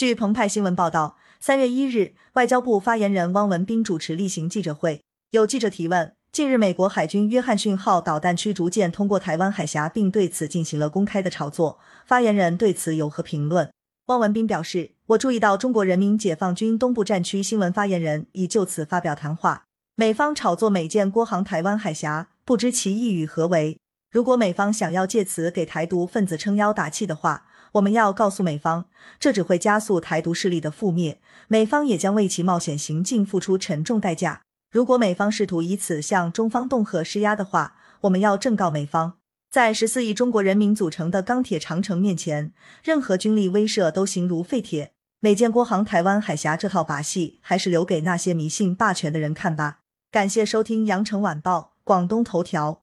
据澎湃新闻报道，三月一日，外交部发言人汪文斌主持例行记者会，有记者提问：近日，美国海军约翰逊号导弹驱逐舰通过台湾海峡，并对此进行了公开的炒作，发言人对此有何评论？汪文斌表示：“我注意到中国人民解放军东部战区新闻发言人已就此发表谈话。美方炒作美舰郭航台湾海峡，不知其意与何为。如果美方想要借此给台独分子撑腰打气的话，我们要告诉美方，这只会加速台独势力的覆灭，美方也将为其冒险行径付出沉重代价。如果美方试图以此向中方恫吓施压的话，我们要正告美方。”在十四亿中国人民组成的钢铁长城面前，任何军力威慑都形如废铁。美舰国航台湾海峡这套把戏，还是留给那些迷信霸权的人看吧。感谢收听羊城晚报广东头条。